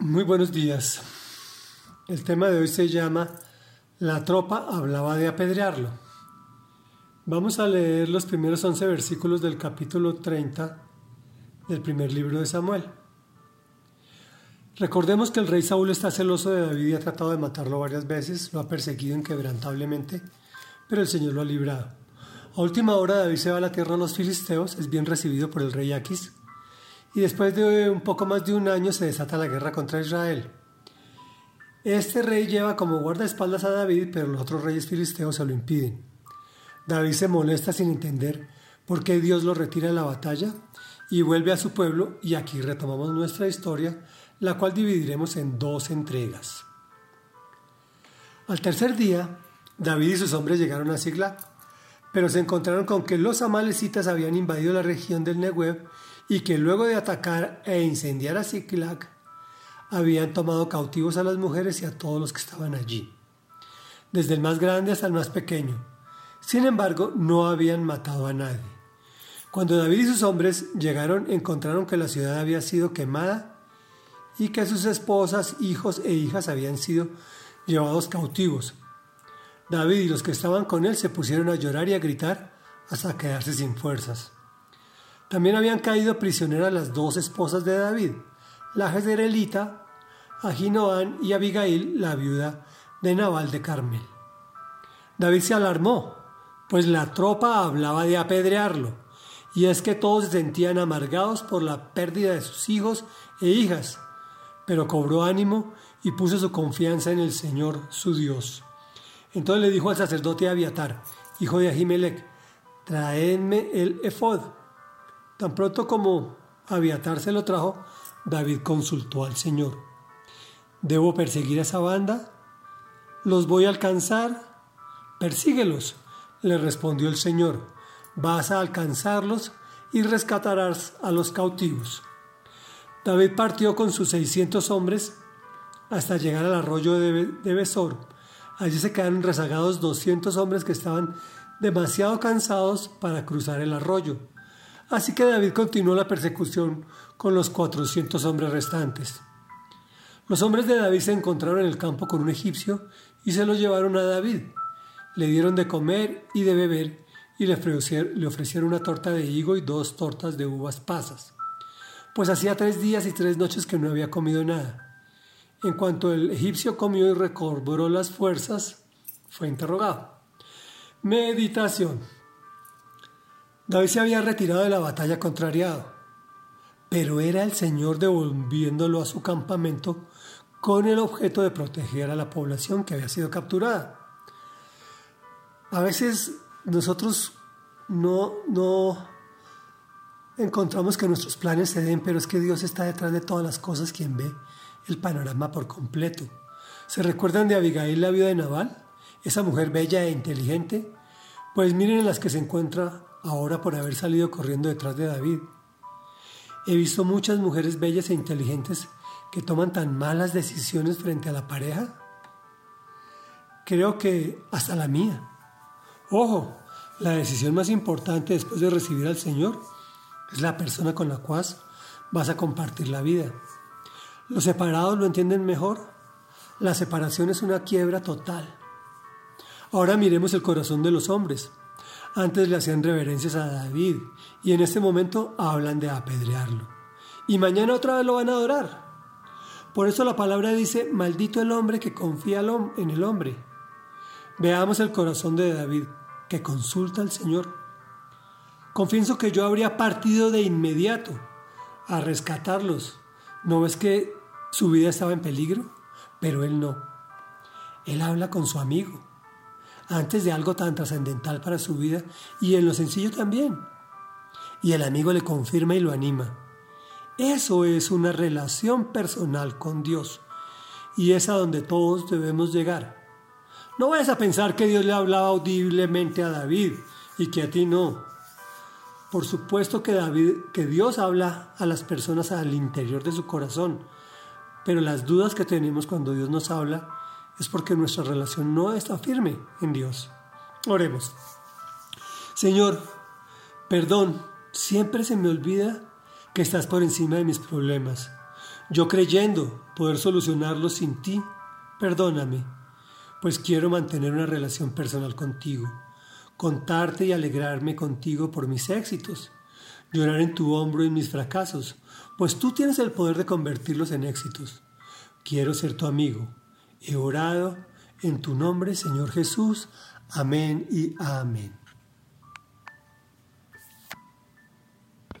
Muy buenos días. El tema de hoy se llama La tropa hablaba de apedrearlo. Vamos a leer los primeros 11 versículos del capítulo 30 del primer libro de Samuel. Recordemos que el rey Saúl está celoso de David y ha tratado de matarlo varias veces, lo ha perseguido inquebrantablemente, pero el Señor lo ha librado. A última hora David se va a la tierra de los filisteos, es bien recibido por el rey Aquis, y después de un poco más de un año se desata la guerra contra Israel. Este rey lleva como guardaespaldas a David, pero los otros reyes filisteos se lo impiden. David se molesta sin entender por qué Dios lo retira de la batalla y vuelve a su pueblo y aquí retomamos nuestra historia, la cual dividiremos en dos entregas. Al tercer día, David y sus hombres llegaron a Siglac, pero se encontraron con que los amalecitas habían invadido la región del Negev y que luego de atacar e incendiar a Ziklag, habían tomado cautivos a las mujeres y a todos los que estaban allí, desde el más grande hasta el más pequeño. Sin embargo, no habían matado a nadie. Cuando David y sus hombres llegaron, encontraron que la ciudad había sido quemada y que sus esposas, hijos e hijas habían sido llevados cautivos. David y los que estaban con él se pusieron a llorar y a gritar hasta quedarse sin fuerzas. También habían caído prisioneras las dos esposas de David, la Jezreelita, Ahinoam y Abigail, la viuda de Nabal de Carmel. David se alarmó, pues la tropa hablaba de apedrearlo, y es que todos se sentían amargados por la pérdida de sus hijos e hijas, pero cobró ánimo y puso su confianza en el Señor su Dios. Entonces le dijo al sacerdote Abiatar, hijo de Ahimelech, traedme el efod. Tan pronto como Abiatar se lo trajo, David consultó al Señor. ¿Debo perseguir a esa banda? ¿Los voy a alcanzar? Persíguelos, le respondió el Señor. Vas a alcanzarlos y rescatarás a los cautivos. David partió con sus seiscientos hombres hasta llegar al arroyo de, Besor. Allí se quedaron rezagados doscientos hombres que estaban demasiado cansados para cruzar el arroyo. Así que David continuó la persecución con los cuatrocientos hombres restantes. Los hombres de David se encontraron en el campo con un egipcio y se lo llevaron a David. Le dieron de comer y de beber y le ofrecieron una torta de higo y dos tortas de uvas pasas, pues hacía tres días y tres noches que no había comido nada. En cuanto el egipcio comió y recobró las fuerzas, fue interrogado. Meditación. David se había retirado de la batalla contrariado, pero era el Señor devolviéndolo a su campamento con el objeto de proteger a la población que había sido capturada. A veces nosotros no, no encontramos que nuestros planes se den, pero es que Dios está detrás de todas las cosas, quien ve el panorama por completo. ¿Se recuerdan de Abigail, la viuda de Naval? Esa mujer bella e inteligente. Pues miren en las que se encuentra ahora por haber salido corriendo detrás de David. He visto muchas mujeres bellas e inteligentes que toman tan malas decisiones frente a la pareja. Creo que hasta la mía. Ojo, la decisión más importante después de recibir al Señor es la persona con la cual vas a compartir la vida. Los separados lo entienden mejor. La separación es una quiebra total. Ahora miremos el corazón de los hombres. Antes le hacían reverencias a David y en este momento hablan de apedrearlo. Y mañana otra vez lo van a adorar. Por eso la palabra dice, maldito el hombre que confía en el hombre. Veamos el corazón de David, que consulta al Señor. Confieso que yo habría partido de inmediato a rescatarlos. ¿No ves que su vida estaba en peligro? Pero él no. Él habla con su amigo antes de algo tan trascendental para su vida y en lo sencillo también. Y el amigo le confirma y lo anima. Eso es una relación personal con Dios y es a donde todos debemos llegar. No vayas a pensar que Dios le hablaba audiblemente a David y que a ti no. Por supuesto que David, que Dios habla a las personas al interior de su corazón, pero las dudas que tenemos cuando Dios nos habla es porque nuestra relación no está firme en Dios. Oremos. Señor, perdón, siempre se me olvida que estás por encima de mis problemas. Yo creyendo poder solucionarlo sin ti, perdóname, pues quiero mantener una relación personal contigo, contarte y alegrarme contigo por mis éxitos, llorar en tu hombro en mis fracasos, pues tú tienes el poder de convertirlos en éxitos. Quiero ser tu amigo. He orado en tu nombre, Señor Jesús. Amén y amén.